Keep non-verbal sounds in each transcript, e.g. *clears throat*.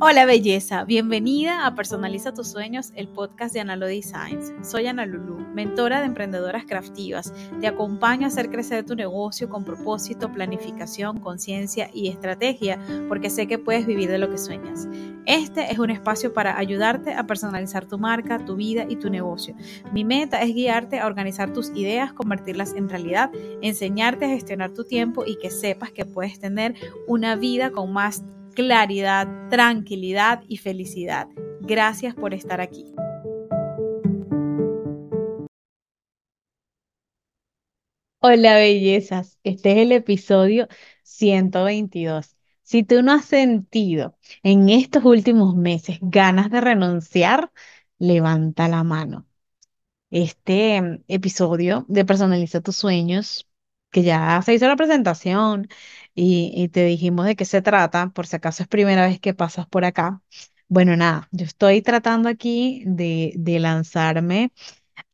Hola belleza, bienvenida a Personaliza tus sueños, el podcast de Analo Designs. Soy Ana Lulu, mentora de emprendedoras craftivas. Te acompaño a hacer crecer tu negocio con propósito, planificación, conciencia y estrategia, porque sé que puedes vivir de lo que sueñas. Este es un espacio para ayudarte a personalizar tu marca, tu vida y tu negocio. Mi meta es guiarte a organizar tus ideas, convertirlas en realidad, enseñarte a gestionar tu tiempo y que sepas que puedes tener una vida con más claridad, tranquilidad y felicidad. Gracias por estar aquí. Hola bellezas, este es el episodio 122. Si tú no has sentido en estos últimos meses ganas de renunciar, levanta la mano. Este mm, episodio de Personaliza tus sueños que ya se hizo la presentación y, te dijimos de qué se trata, por si acaso es primera vez que pasas por acá. Bueno, nada, yo estoy tratando aquí de, lanzarme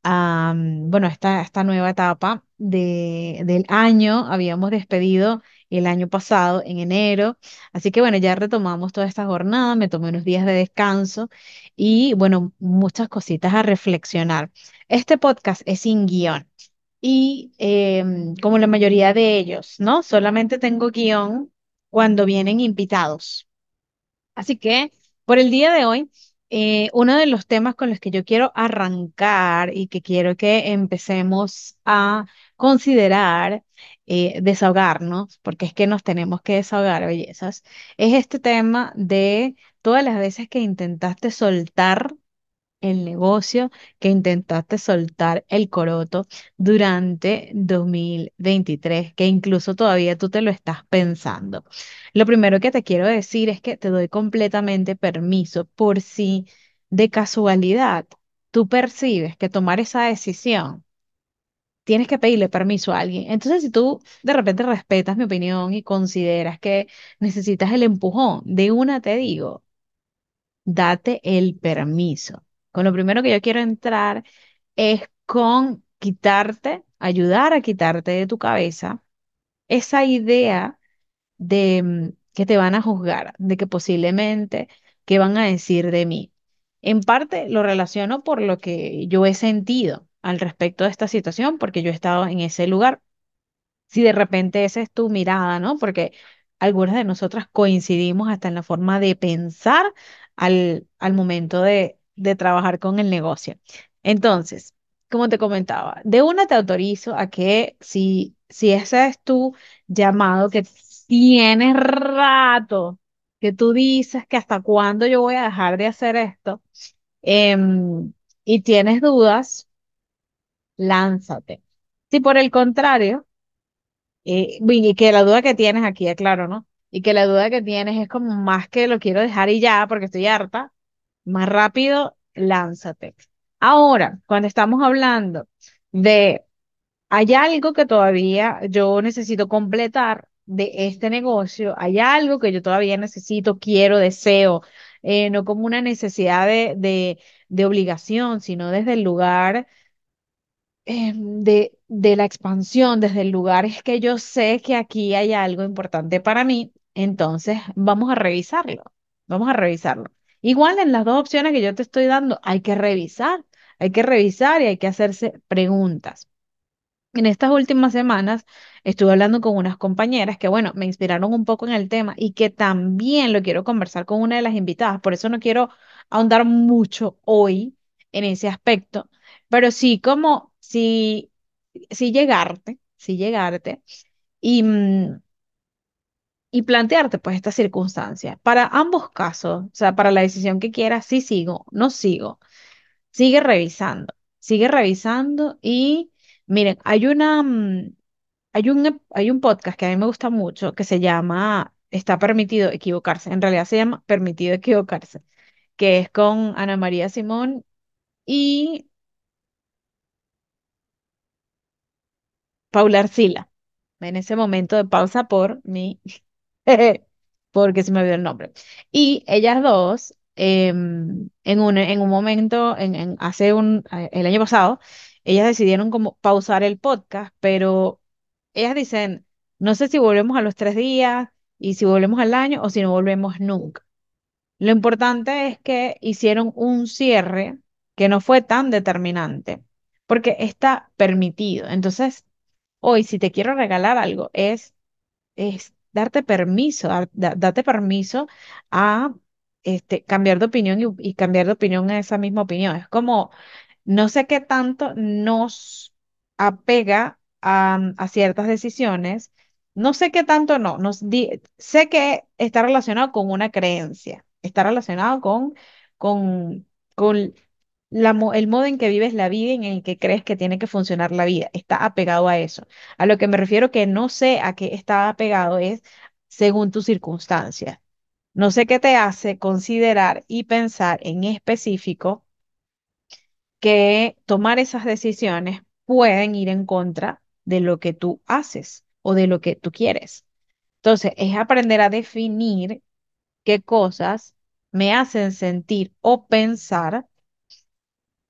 a, bueno, esta, nueva etapa de, del año. Habíamos despedido el año pasado, en enero. Así que bueno, ya retomamos toda esta jornada, me tomé unos días de descanso y bueno, muchas cositas a reflexionar. Este podcast es sin guion y em, como la mayoría de ellos, ¿no? Solamente tengo guion cuando vienen invitados. Así que por el día de hoy, eh, uno de los temas con los que yo quiero arrancar y que quiero que empecemos a considerar eh, desahogarnos, porque es que nos tenemos que desahogar, bellezas, es este tema de todas las veces que intentaste soltar el negocio que intentaste soltar el coroto durante 2023, que incluso todavía tú te lo estás pensando. Lo primero que te quiero decir es que te doy completamente permiso por si de casualidad tú percibes que tomar esa decisión tienes que pedirle permiso a alguien. Entonces, si tú de repente respetas mi opinión y consideras que necesitas el empujón, de una te digo, date el permiso. Con lo primero que yo quiero entrar es con quitarte, ayudar a quitarte de tu cabeza esa idea de mm, que te van a juzgar, de que posiblemente, ¿qué van a decir de mí? En parte lo relaciono por lo que yo he sentido al respecto de esta situación, porque yo he estado en ese lugar. Si de repente esa es tu mirada, ¿no? Porque algunas de nosotras coincidimos hasta en la forma de pensar al, al momento de, de trabajar con el negocio. Entonces, como te comentaba, de una te autorizo a que si, si ese es tu llamado, que tienes rato, que tú dices que hasta cuándo yo voy a dejar de hacer esto, em, y tienes dudas, lánzate. Si por el contrario, eh, y que la duda que tienes aquí, claro, ¿no? Y que la duda que tienes es como más que lo quiero dejar y ya, porque estoy harta, más rápido, lánzate. Ahora, cuando estamos hablando de, hay algo que todavía yo necesito completar de este negocio, hay algo que yo todavía necesito, quiero, deseo, eh, no como una necesidad de, de, de obligación, sino desde el lugar em, de, de la expansión, desde el lugar es que yo sé que aquí hay algo importante para mí, entonces vamos a revisarlo, vamos a revisarlo. Igual en las dos opciones que yo te estoy dando, hay que revisar, hay que revisar y hay que hacerse preguntas. En estas últimas semanas estuve hablando con unas compañeras que, bueno, me inspiraron un poco en el tema y que también lo quiero conversar con una de las invitadas. Por eso no quiero ahondar mucho hoy en ese aspecto, pero sí como si, si llegarte, si llegarte y, mm, y plantearte pues esta circunstancia. Para ambos casos, o sea, para la decisión que quieras, sí sigo, no sigo, sigue revisando, sigue revisando y miren, hay una, mm, hay un, hay un podcast que a mí me gusta mucho que se llama Está permitido equivocarse, en realidad se llama Permitido equivocarse, que es con Ana María Simón y Paula Arcila. En ese momento de pausa por mi *laughs* porque se me olvidó el nombre. Y ellas dos, em, en un, en un momento, en, en- hace un, eh, el año pasado, ellas decidieron como pausar el podcast, pero ellas dicen, no sé si volvemos a los tres días y si volvemos al año o si no volvemos nunca. Lo importante es que hicieron un cierre que no fue tan determinante, porque está permitido. Entonces, hoy, si te quiero regalar algo, es, es darte permiso, date permiso a este, cambiar de opinión y, cambiar de opinión en esa misma opinión. Es como no sé qué tanto nos apega a, a ciertas decisiones. No sé qué tanto no. Nos sé que está relacionado con una creencia. Está relacionado con, con, con el modo en que vives la vida y en el que crees que tiene que funcionar la vida. Está apegado a eso. A lo que me refiero que no sé a qué está apegado es según tus circunstancias. No sé qué te hace considerar y pensar en específico que tomar esas decisiones pueden ir en contra de lo que tú haces o de lo que tú quieres. Entonces, es aprender a definir qué cosas me hacen sentir o pensar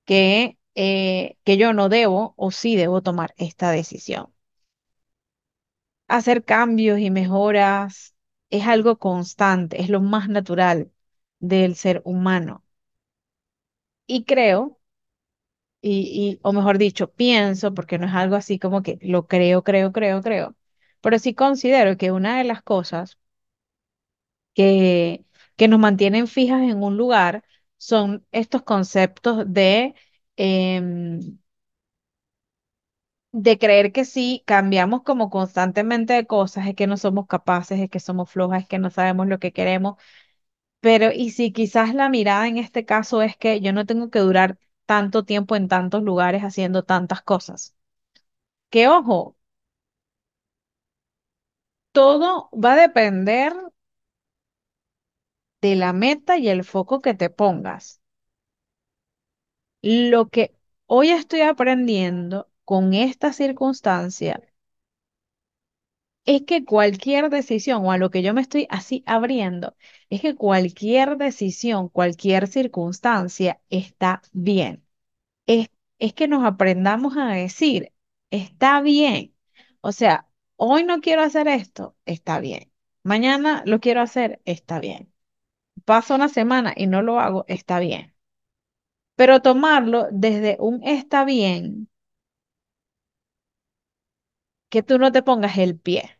que, eh, que yo no debo o sí debo tomar esta decisión. Hacer cambios y mejoras es algo constante, es lo más natural del ser humano. Y creo y, y, o mejor dicho, pienso, porque no es algo así como que lo creo, creo, creo, creo, pero sí considero que una de las cosas que, que nos mantienen fijas en un lugar son estos conceptos de, em, de creer que si cambiamos como constantemente de cosas, es que no somos capaces, es que somos flojas, es que no sabemos lo que queremos, pero y si quizás la mirada en este caso es que yo no tengo que durar tanto tiempo en tantos lugares haciendo tantas cosas. Que ojo, Todo va a depender de la meta y el foco que te pongas. Lo que hoy estoy aprendiendo con esta circunstancia es que cualquier decisión, o a lo que yo me estoy así abriendo, es que cualquier decisión, cualquier circunstancia está bien. Es, es que nos aprendamos a decir, está bien. O sea, hoy no quiero hacer esto, está bien. Mañana lo quiero hacer, está bien. Pasa una semana y no lo hago, está bien. Pero tomarlo desde un está bien, que tú no te pongas el pie,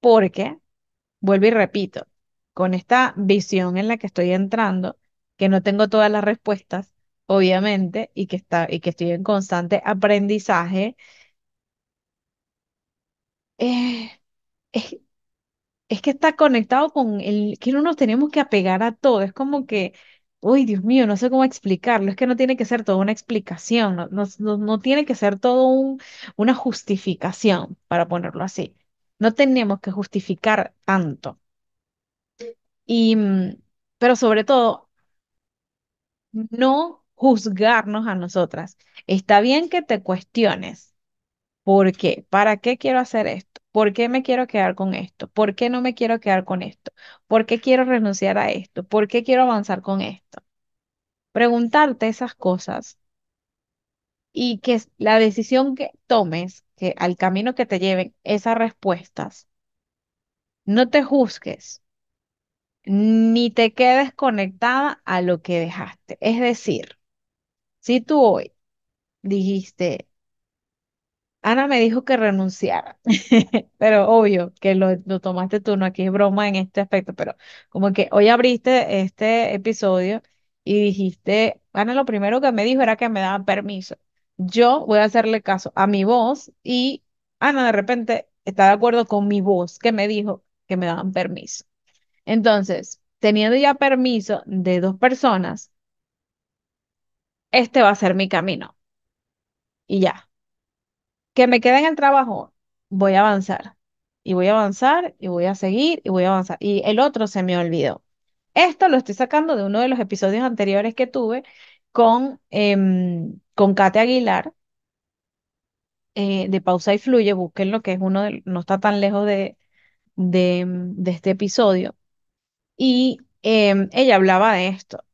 porque, vuelvo y repito, con esta visión en la que estoy entrando, que no tengo todas las respuestas, obviamente, y que está, y que estoy en constante aprendizaje, eh, es, Es que está conectado con el que no nos tenemos que apegar a todo. Es como que, uy, Dios mío, no sé cómo explicarlo. Es que no tiene que ser toda una explicación, no, no, no- tiene que ser todo un, una justificación, para ponerlo así. No tenemos que justificar tanto. Y, mm, pero sobre todo, no juzgarnos a nosotras. Está bien que te cuestiones. ¿Por qué? ¿Para qué quiero hacer esto? ¿Por qué me quiero quedar con esto? ¿Por qué no me quiero quedar con esto? ¿Por qué quiero renunciar a esto? ¿Por qué quiero avanzar con esto? Preguntarte esas cosas y que la decisión que tomes, que al camino que te lleven esas respuestas, no te juzgues ni te quedes conectada a lo que dejaste. Es decir, si tú hoy dijiste, Ana me dijo que renunciara, *laughs* pero obvio que lo, tomaste tú, no aquí es broma en este aspecto, pero como que hoy abriste este episodio y dijiste, Ana lo primero que me dijo era que me daban permiso. Yo voy a hacerle caso a mi voz y Ana de repente está de acuerdo con mi voz que me dijo que me daban permiso. Entonces, teniendo ya permiso de dos personas, este va a ser mi camino y ya. Que me quede en el trabajo, voy a avanzar. Y voy a avanzar y voy a seguir y voy a avanzar. Y el otro se me olvidó. Esto lo estoy sacando de uno de los episodios anteriores que tuve con, em, con Kate Aguilar eh, de Pausa y Fluye. Búsquenlo, que es uno de, no está tan lejos de, de, em, de este episodio. Y em, ella hablaba de esto.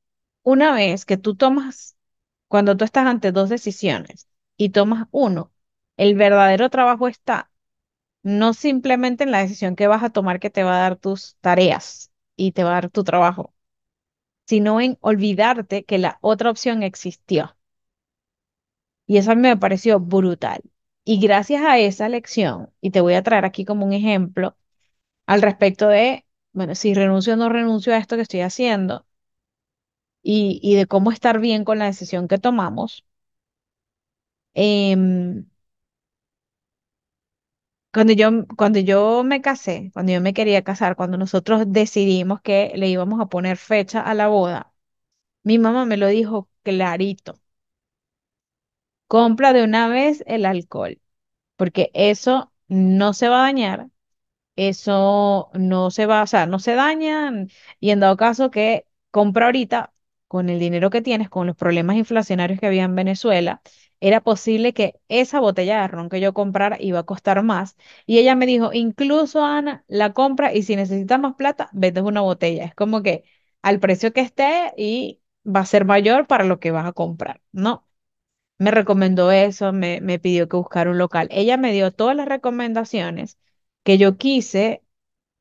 Una vez que tú tomas, cuando tú estás ante dos decisiones y tomas uno, el verdadero trabajo está no simplemente en la decisión que vas a tomar que te va a dar tus tareas y te va a dar tu trabajo, sino en olvidarte que la otra opción existió. Y eso a mí me pareció brutal. Y gracias a esa lección, y te voy a traer aquí como un ejemplo al respecto de, bueno, si renuncio o no renuncio a esto que estoy haciendo y, y de cómo estar bien con la decisión que tomamos. em, cuando yo, cuando yo me casé, cuando yo me quería casar, cuando nosotros decidimos que le íbamos a poner fecha a la boda, mi mamá me lo dijo clarito. Compra de una vez el alcohol, porque eso no se va a dañar, eso no se va, o sea, no se daña y en dado caso que compra ahorita con el dinero que tienes, con los problemas inflacionarios que había en Venezuela, era posible que esa botella de ron que yo comprara iba a costar más. Y ella me dijo, incluso Ana, la compra y si necesitas más plata, vete una botella. Es como que al precio que esté y va a ser mayor para lo que vas a comprar, ¿no? me recomendó eso, me, me pidió que buscara un local. Ella me dio todas las recomendaciones que yo quise,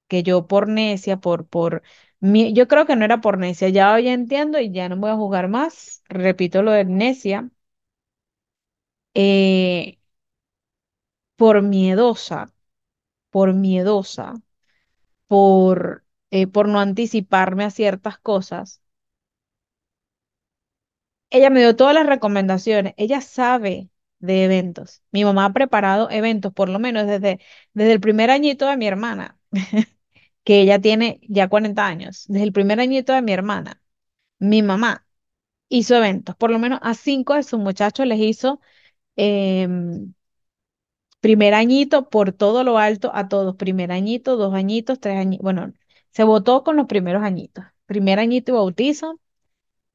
que yo por necia, por, por, mi, yo creo que no era por necia, ya hoy entiendo y ya no voy a jugar más, repito lo de necia, eh, por miedosa, por miedosa, por, eh, por no anticiparme a ciertas cosas Ella me dio todas las recomendaciones. Ella sabe de eventos. Mi mamá ha preparado eventos, por lo menos desde, desde el primer añito de mi hermana, *laughs* que ella tiene ya 40 años. Desde el primer añito de mi hermana, mi mamá hizo eventos. Por lo menos a cinco de sus muchachos les hizo em, primer añito por todo lo alto a todos. Primer añito, dos añitos, tres añitos. Bueno, se votó con los primeros añitos. Primer añito y bautizo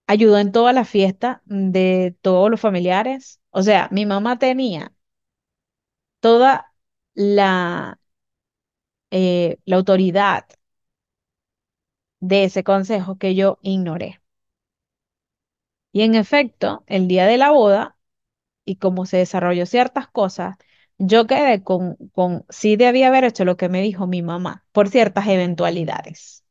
ayudó en toda la fiesta de todos los familiares. O sea, mi mamá tenía toda la, eh, la autoridad de ese consejo que yo ignoré. Y en efecto, el día de la boda, y como se desarrolló ciertas cosas, yo quedé con, con sí debía haber hecho lo que me dijo mi mamá por ciertas eventualidades.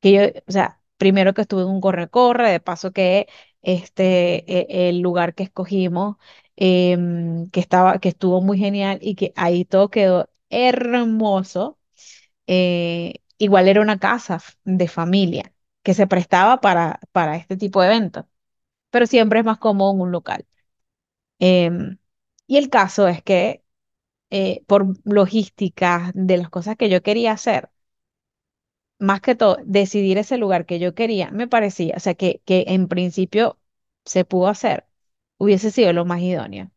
Que yo, o sea, primero que estuve en un corre-corre, de paso que este, e- el lugar que escogimos, em, que estaba, que estuvo muy genial y que ahí todo quedó hermoso. eh, igual era una casa de familia que se prestaba para, para este tipo de eventos, pero siempre es más cómodo en un local. Em, y el caso es que eh, por logística de las cosas que yo quería hacer, más que todo, decidir ese lugar que yo quería, me parecía, o sea, que, que en principio se pudo hacer, hubiese sido lo más idóneo.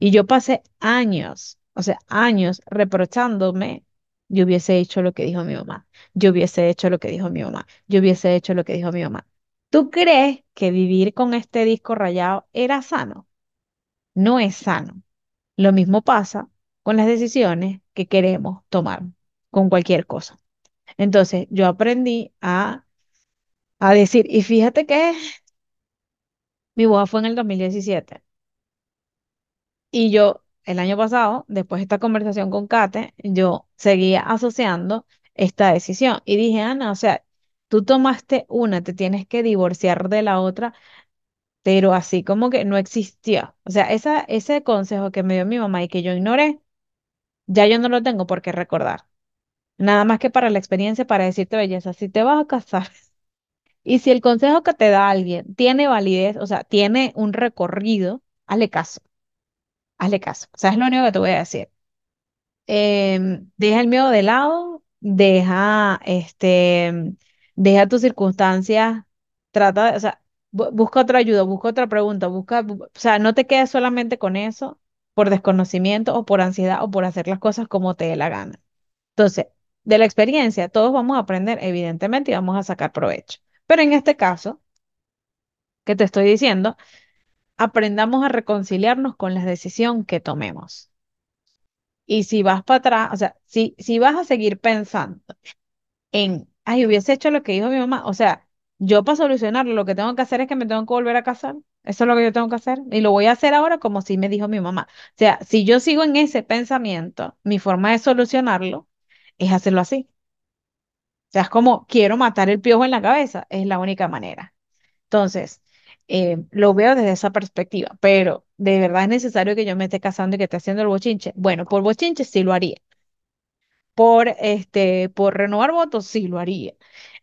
Y yo pasé años, o sea, años reprochándome, yo hubiese hecho lo que dijo mi mamá, yo hubiese hecho lo que dijo mi mamá, yo hubiese hecho lo que dijo mi mamá. ¿Tú crees que vivir con este disco rayado era sano? No es sano. Lo mismo pasa con las decisiones que queremos tomar con cualquier cosa. Entonces, yo aprendí a, a decir, y fíjate que mi boda fue en el 2017 y yo el año pasado, después de esta conversación con Kate, yo seguía asociando esta decisión y dije, Ana, o sea, tú tomaste una, te tienes que divorciar de la otra, pero así como que no existía. O sea, ese consejo que me dio mi mamá y que yo ignoré, ya yo no lo tengo por qué recordar. Nada más que para la experiencia, para decirte, belleza, si te vas a casar *laughs* Y si el consejo que te da alguien tiene validez, o sea, tiene un recorrido, hazle caso, hazle caso. O sea, es lo único que te voy a decir. Em, deja el miedo de lado, deja, este, deja tus circunstancias, trata, o sea, busca otra ayuda, busca otra pregunta, busca, bu- o sea, no te quedes solamente con eso por desconocimiento o por ansiedad o por hacer las cosas como te dé la gana. Entonces, de la experiencia, todos vamos a aprender, evidentemente, y vamos a sacar provecho. Pero en este caso, que te estoy diciendo, aprendamos a reconciliarnos con la decisión que tomemos. Y si vas para atrás, o sea, si, si vas a seguir pensando en, ay, hubiese hecho lo que dijo mi mamá, o sea, yo para solucionarlo lo que tengo que hacer es que me tengo que volver a casar. Eso es lo que yo tengo que hacer. Y lo voy a hacer ahora como si me dijo mi mamá. O sea, si yo sigo en ese pensamiento, mi forma de solucionarlo es hacerlo así. O sea, es como quiero matar el piojo en la cabeza, es la única manera. Entonces, eh, lo veo desde esa perspectiva, pero ¿de verdad es necesario que yo me esté casando y que esté haciendo el bochinche? Bueno, por bochinche sí lo haría. Por, este, por renovar votos sí lo haría.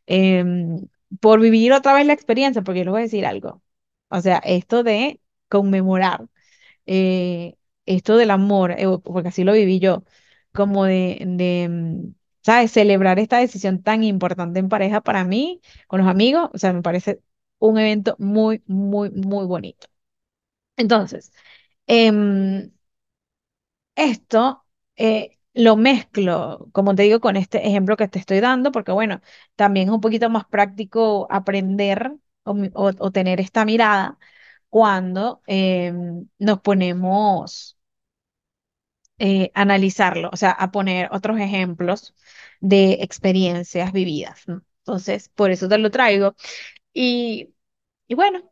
Em, por vivir otra vez la experiencia, porque les voy a decir algo. O sea, esto de conmemorar, eh, esto del amor, eh, porque así lo viví yo, como de, de, mm, ¿sabes? Celebrar esta decisión tan importante en pareja para mí, con los amigos, o sea, me parece un evento muy, muy, muy bonito. Entonces, em, esto eh, lo mezclo, como te digo, con este ejemplo que te estoy dando, porque bueno, también es un poquito más práctico aprender o, tener esta mirada cuando em, nos ponemos eh, a analizarlo, o sea, a poner otros ejemplos de experiencias vividas. Entonces, por eso te lo traigo. Y, y bueno.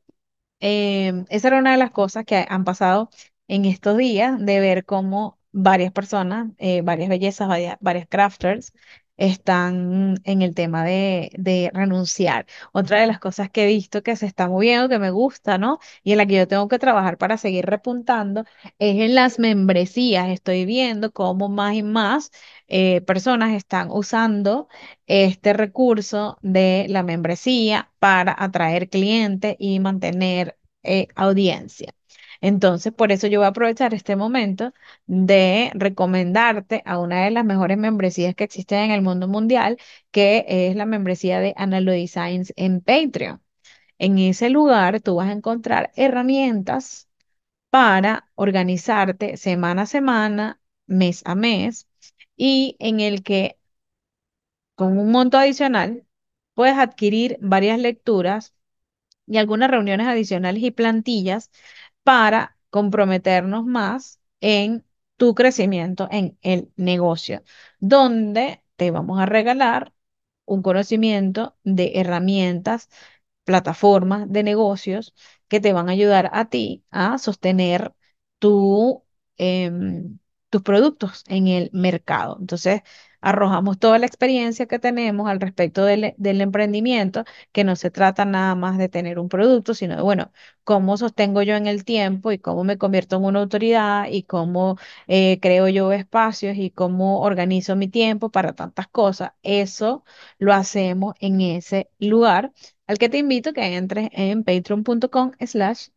Em, esa era una de las cosas que han pasado en estos días, de ver cómo varias personas, eh, varias bellezas, varias, crafters, están en el tema de, de renunciar. Otra de las cosas que he visto que se está moviendo, que me gusta, ¿no? Y en la que yo tengo que trabajar para seguir repuntando, es en las membresías. Estoy viendo cómo más y más eh, personas están usando este recurso de la membresía para atraer clientes y mantener eh, audiencia. Entonces, por eso yo voy a aprovechar este momento de recomendarte a una de las mejores membresías que existen en el mundo mundial, que es la membresía de Analog Designs en Patreon. En ese lugar tú vas a encontrar herramientas para organizarte semana a semana, mes a mes, y en el que con un monto adicional, puedes adquirir varias lecturas y algunas reuniones adicionales y plantillas para comprometernos más en tu crecimiento en el negocio, donde te vamos a regalar un conocimiento de herramientas, plataformas de negocios que te van a ayudar a ti a sostener em, tus productos en el mercado. Entonces, arrojamos toda la experiencia que tenemos al respecto del, emprendimiento, que no se trata nada más de tener un producto, sino de, bueno, cómo sostengo yo en el tiempo y cómo me convierto en una autoridad y cómo eh, creo yo espacios y cómo organizo mi tiempo para tantas cosas. Eso lo hacemos en ese lugar al que te invito que entres en patreon.com slash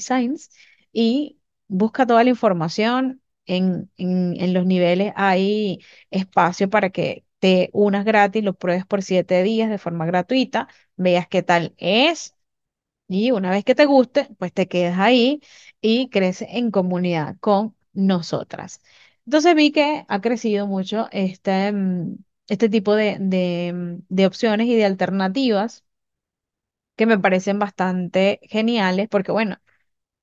Science y busca toda la información. En, en, los niveles hay espacio para que te unas gratis, lo pruebes por siete días de forma gratuita, veas qué tal es y una vez que te guste, pues te quedas ahí y creces en comunidad con nosotras. Entonces vi que ha crecido mucho este, mm, este tipo de, de, mm, de opciones y de alternativas que me parecen bastante geniales porque, bueno,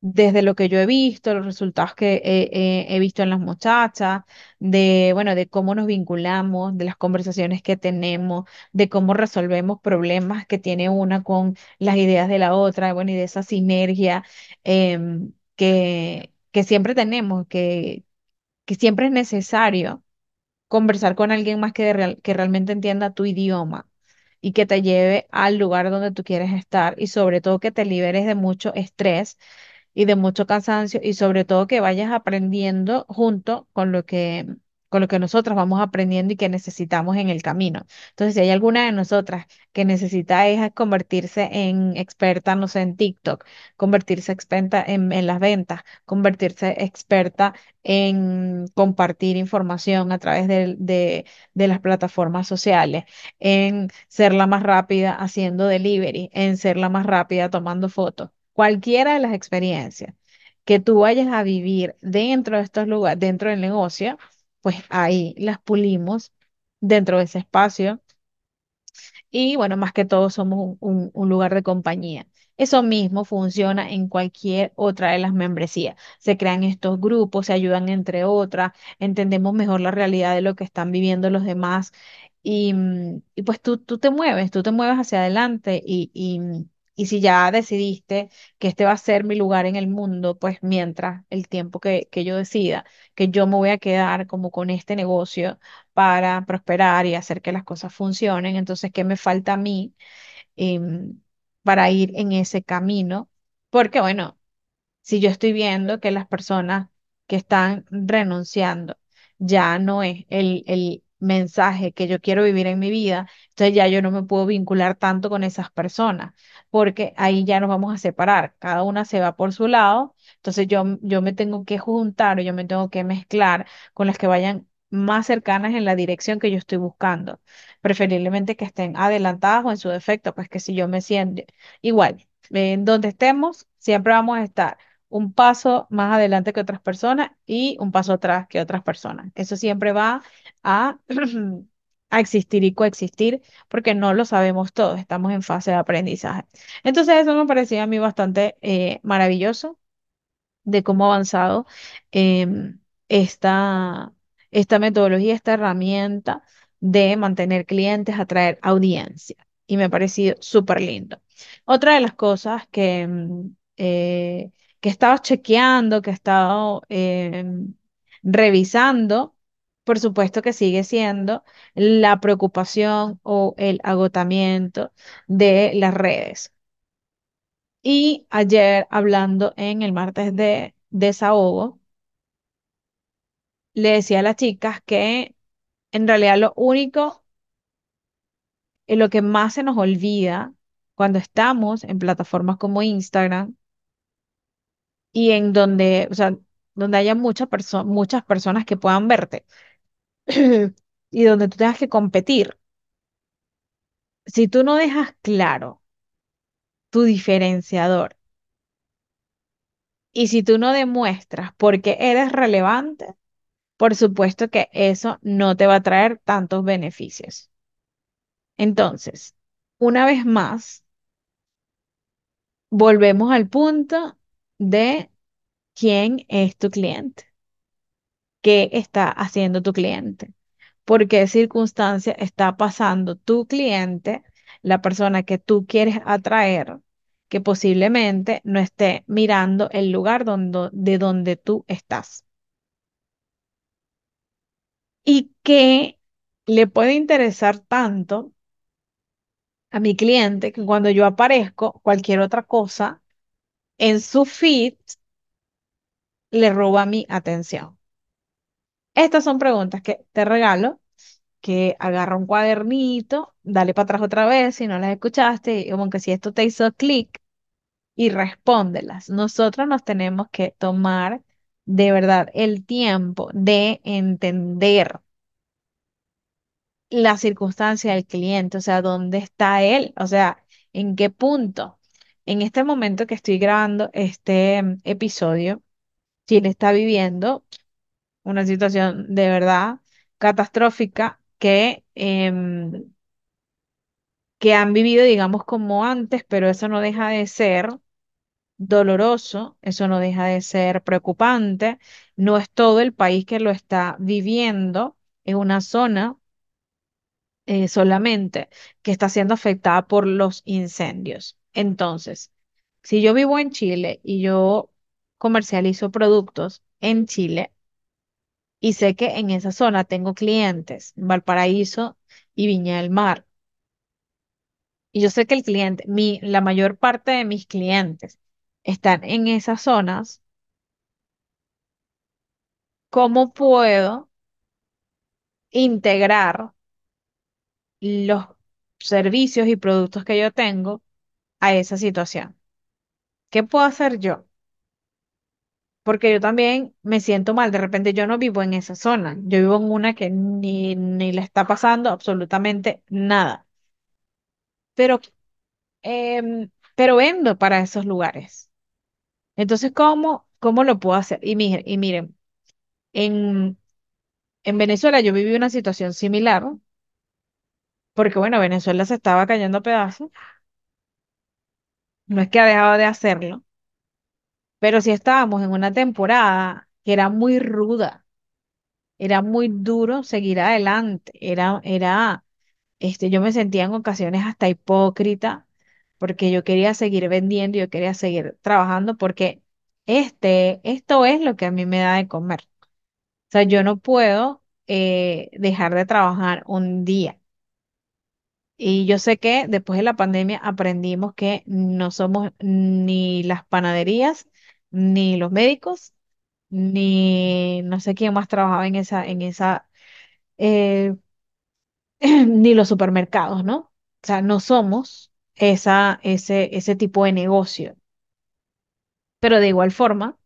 desde lo que yo he visto, los resultados que he, visto en las muchachas, de, bueno, de cómo nos vinculamos, de las conversaciones que tenemos, de cómo resolvemos problemas que tiene una con las ideas de la otra, bueno, y de esa sinergia em, que, que siempre tenemos, que, que siempre es necesario conversar con alguien más que, real- que realmente entienda tu idioma y que te lleve al lugar donde tú quieres estar y sobre todo que te liberes de mucho estrés y de mucho cansancio y sobre todo que vayas aprendiendo junto con lo que con lo que nosotras vamos aprendiendo y que necesitamos en el camino. Entonces, si hay alguna de nosotras que necesita es convertirse en experta, no sé, en TikTok, convertirse experta en, en las ventas, convertirse experta en compartir información a través de, de, de las plataformas sociales, en ser la más rápida haciendo delivery, en ser la más rápida tomando fotos cualquiera de las experiencias que tú vayas a vivir dentro de estos lugares, dentro del negocio, pues ahí las pulimos dentro de ese espacio y bueno, más que todo somos un, lugar de compañía. Eso mismo funciona en cualquier otra de las membresías. Se crean estos grupos, se ayudan entre otras, entendemos mejor la realidad de lo que están viviendo los demás y, mm, y pues tú, tú te mueves, tú te mueves hacia adelante y, y Y si ya decidiste que este va a ser mi lugar en el mundo, pues mientras el tiempo que, que yo decida, que yo me voy a quedar como con este negocio para prosperar y hacer que las cosas funcionen, entonces, ¿qué me falta a mí em, para ir en ese camino? Porque, bueno, si yo estoy viendo que las personas que están renunciando ya no es el, el mensaje que yo quiero vivir en mi vida, entonces ya yo no me puedo vincular tanto con esas personas, porque ahí ya nos vamos a separar, cada una se va por su lado, entonces yo, yo me tengo que juntar o yo me tengo que mezclar con las que vayan más cercanas en la dirección que yo estoy buscando, preferiblemente que estén adelantadas o en su defecto, pues que si yo me siento igual, en donde estemos, siempre vamos a estar un paso más adelante que otras personas y un paso atrás que otras personas. Eso siempre va a, *clears throat* existir y coexistir porque no lo sabemos todos, estamos en fase de aprendizaje. Entonces eso me parecía a mí bastante eh, maravilloso de cómo ha avanzado esta, esta metodología, esta herramienta de mantener clientes, atraer audiencia. Y me ha parecido súper lindo. Otra de las cosas que, em, eh, que he estado chequeando, que he estado em, revisando, por supuesto que sigue siendo la preocupación o el agotamiento de las redes. Y ayer, hablando en el martes de desahogo, le decía a las chicas que en realidad lo único, en lo que más se nos olvida cuando estamos en plataformas como Instagram y en donde, o sea, donde haya muchas perso- muchas personas que puedan verte *clears throat* y donde tú tengas que competir, si tú no dejas claro tu diferenciador y si tú no demuestras por qué eres relevante, por supuesto que eso no te va a traer tantos beneficios. Entonces, una vez más, volvemos al punto de quién es tu cliente, qué está haciendo tu cliente, por qué circunstancia está pasando tu cliente, la persona que tú quieres atraer, que posiblemente no esté mirando el lugar donde, de donde tú estás. Y que le puede interesar tanto a mi cliente que cuando yo aparezco, cualquier otra cosa en su feed le roba mi atención. Estas son preguntas que te regalo, que agarra un cuadernito, dale para atrás otra vez si no las escuchaste, como que si esto te hizo clic y respóndelas. Nosotros nos tenemos que tomar de verdad el tiempo de entender la circunstancia del cliente, o sea, dónde está él, o sea, en qué punto. En este momento que estoy grabando este mm, episodio, Chile está viviendo una situación de verdad catastrófica que, em, que han vivido, digamos, como antes, pero eso no deja de ser doloroso, eso no deja de ser preocupante. No es todo el país que lo está viviendo, es una zona eh, solamente que está siendo afectada por los incendios. Entonces, si yo vivo en Chile y yo comercializo productos en Chile y sé que en esa zona tengo clientes, Valparaíso y Viña del Mar, y yo sé que el cliente, mi, la mayor parte de mis clientes están en esas zonas, ¿cómo puedo integrar los servicios y productos que yo tengo a esa situación? ¿Qué puedo hacer yo? Porque yo también me siento mal. De repente yo no vivo en esa zona. Yo vivo en una que ni, ni le está pasando absolutamente nada. Pero, em, pero vendo para esos lugares. Entonces, ¿cómo, cómo lo puedo hacer? Y, miren, y miren, en, en Venezuela yo viví una situación similar, porque bueno, Venezuela se estaba cayendo a pedazos. No es que ha dejado de hacerlo, pero sí estábamos en una temporada que era muy ruda. Era muy duro seguir adelante. Era, era, este, yo me sentía en ocasiones hasta hipócrita porque yo quería seguir vendiendo, yo quería seguir trabajando, porque este, esto es lo que a mí me da de comer. O sea, yo no puedo eh, dejar de trabajar un día. Y yo sé que después de la pandemia aprendimos que no somos ni las panaderías, ni los médicos, ni no sé quién más trabajaba en esa, en esa, eh, *clears throat* ni los supermercados, ¿no? O sea, no somos esa, ese, ese tipo de negocio. Pero de igual forma,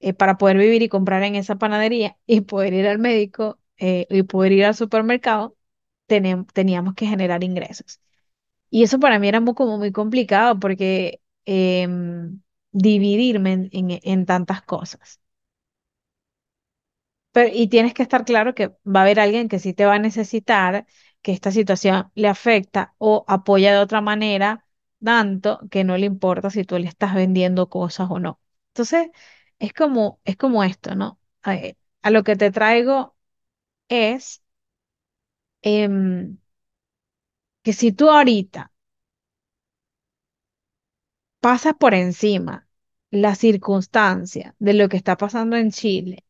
eh, para poder vivir y comprar en esa panadería y poder ir al médico eh, y poder ir al supermercado, teníamos que generar ingresos. Y eso para mí era muy, como muy complicado porque em, dividirme en, en- tantas cosas. Pero, y tienes que estar claro que va a haber alguien que sí te va a necesitar, que esta situación le afecta o apoya de otra manera, tanto que no le importa si tú le estás vendiendo cosas o no. Entonces, es como, es como esto, ¿no? A, a lo que te traigo es em, que si tú ahorita pasas por encima la circunstancia de lo que está pasando en Chile,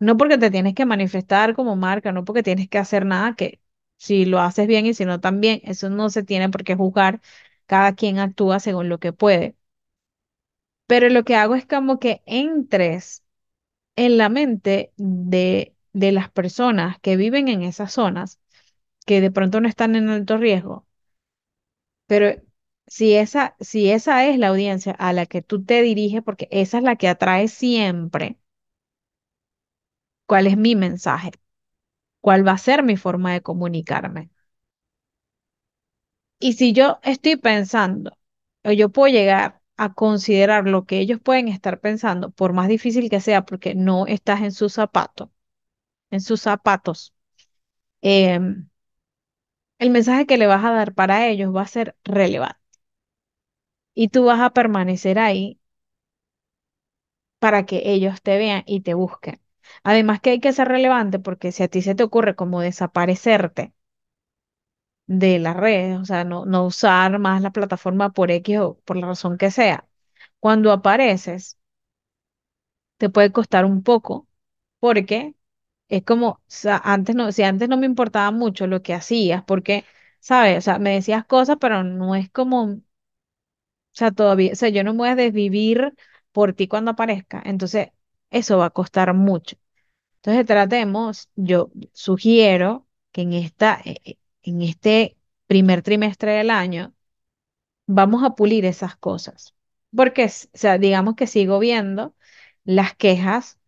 no porque te tienes que manifestar como marca, no porque tienes que hacer nada, que si lo haces bien y si no también, eso no se tiene por qué juzgar, cada quien actúa según lo que puede. Pero lo que hago es como que entres en la mente de, de las personas que viven en esas zonas, que de pronto no están en alto riesgo, pero si esa, si esa es la audiencia a la que tú te diriges, porque esa es la que atrae siempre, ¿cuál es mi mensaje? ¿Cuál va a ser mi forma de comunicarme? Y si yo estoy pensando, o yo puedo llegar a considerar lo que ellos pueden estar pensando, por más difícil que sea, porque no estás en su zapato, en sus zapatos, em, el mensaje que le vas a dar para ellos va a ser relevante. Y tú vas a permanecer ahí para que ellos te vean y te busquen. Además que hay que ser relevante porque si a ti se te ocurre como desaparecerte de las redes, o sea, no, no usar más la plataforma por X o por la razón que sea, cuando apareces te puede costar un poco porque es como, antes no, si antes no me importaba mucho lo que hacías, porque, ¿sabes? O sea, me decías cosas, pero no es como, o sea, todavía, o sea, yo no me voy a desvivir por ti cuando aparezca, entonces eso va a costar mucho. Entonces tratemos, yo sugiero que en esta, eh, eh, en este primer trimestre del año vamos a pulir esas cosas. Porque, o sea, digamos que sigo viendo las quejas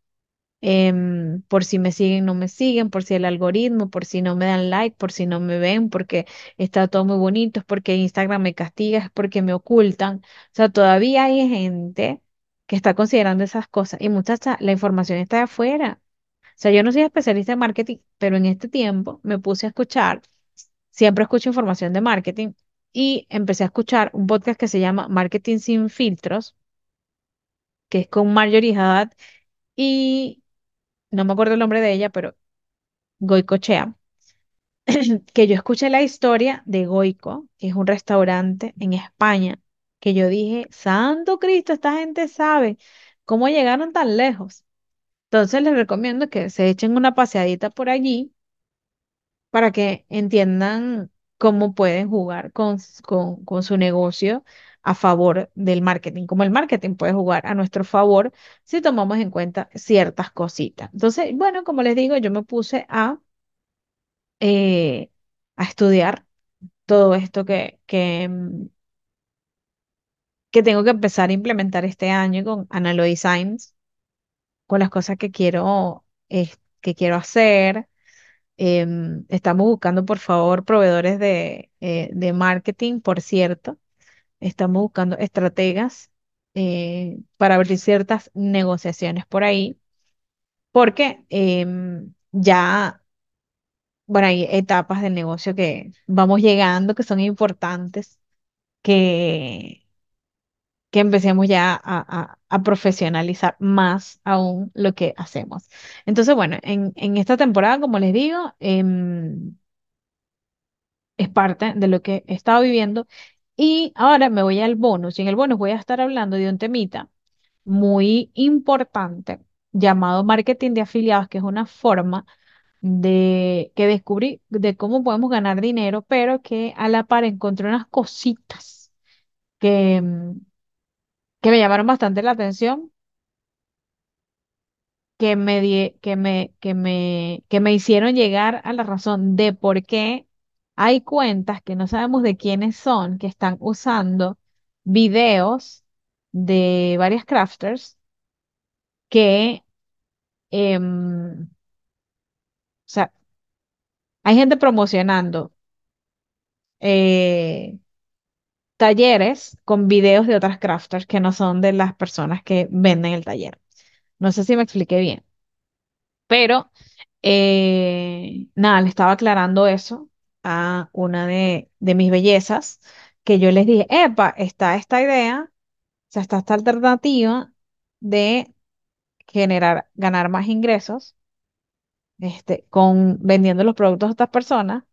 em, por si me siguen, no me siguen, por si el algoritmo, por si no me dan like, por si no me ven, porque está todo muy bonito, es porque Instagram me castiga, es porque me ocultan. O sea, todavía hay gente que está considerando esas cosas. Y muchacha, la información está de afuera. O sea, yo no soy especialista en marketing, pero en este tiempo me puse a escuchar, siempre escucho información de marketing y empecé a escuchar un podcast que se llama Marketing sin filtros, que es con Marjorie Haddad y no me acuerdo el nombre de ella, pero Goicochea, *clears throat* que yo escuché la historia de Goico, que es un restaurante en España, que yo dije, Santo Cristo, esta gente sabe cómo llegaron tan lejos. Entonces les recomiendo que se echen una paseadita por allí para que entiendan cómo pueden jugar con, con, con su negocio a favor del marketing, como el marketing puede jugar a nuestro favor si tomamos en cuenta ciertas cositas. Entonces, bueno, como les digo, yo me puse a, eh, a estudiar todo esto que, que, mm, que tengo que empezar a implementar este año con Analo Designs, con las cosas que quiero, que quiero hacer Em, estamos buscando, por favor, proveedores de, eh, de marketing, por cierto. Estamos buscando estrategas eh, para abrir ciertas negociaciones por ahí, porque em, ya, bueno, hay etapas del negocio que vamos llegando, que son importantes, que, que empecemos ya a, a- profesionalizar más aún lo que hacemos. Entonces, bueno, en, en esta temporada, como les digo, em, es parte de lo que he estado viviendo Y ahora me voy al bonus. Y en el bonus voy a estar hablando de un temita muy importante llamado marketing de afiliados, que es una forma de que descubrí de cómo podemos ganar dinero, pero que a la par encontré unas cositas que, mm, que me llamaron bastante la atención, que me, die- que me, que me, que me hicieron llegar a la razón de por qué hay cuentas que no sabemos de quiénes son, que están usando videos de varias crafters que, em, o sea, hay gente promocionando eh, talleres con videos de otras crafters que no son de las personas que venden el taller. No sé si me expliqué bien, pero eh, nada, le estaba aclarando eso a una de, de mis bellezas, que yo les dije, epa, está esta idea, o sea, está esta alternativa de generar, ganar más ingresos, este, con vendiendo los productos a estas personas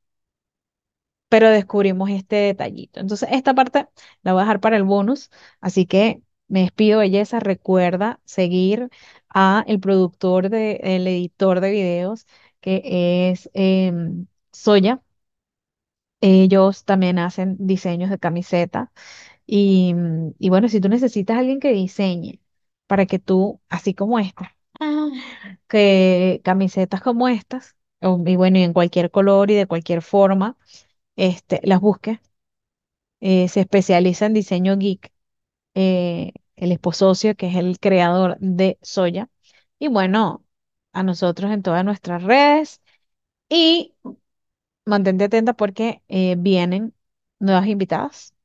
pero descubrimos este detallito. Entonces, esta parte la voy a dejar para el bonus, así que me despido, belleza. Recuerda seguir a el productor de, el editor de videos, que es em, Soya. Ellos también hacen diseños de camiseta. Y, mm, y bueno, si tú necesitas a alguien que diseñe para que tú, así como esta, ah, que camisetas como estas, o- y bueno, y en cualquier color y de cualquier forma, este, las busques eh, se especializa en diseño geek, eh, el esposocio, que es el creador de Soya. Y bueno, a nosotros en todas nuestras redes. Y mantente atenta porque eh, vienen nuevas invitadas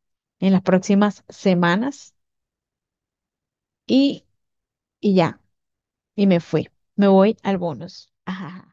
en las próximas semanas. Y, y ya, y me fui. Me voy al bonus. Ajá.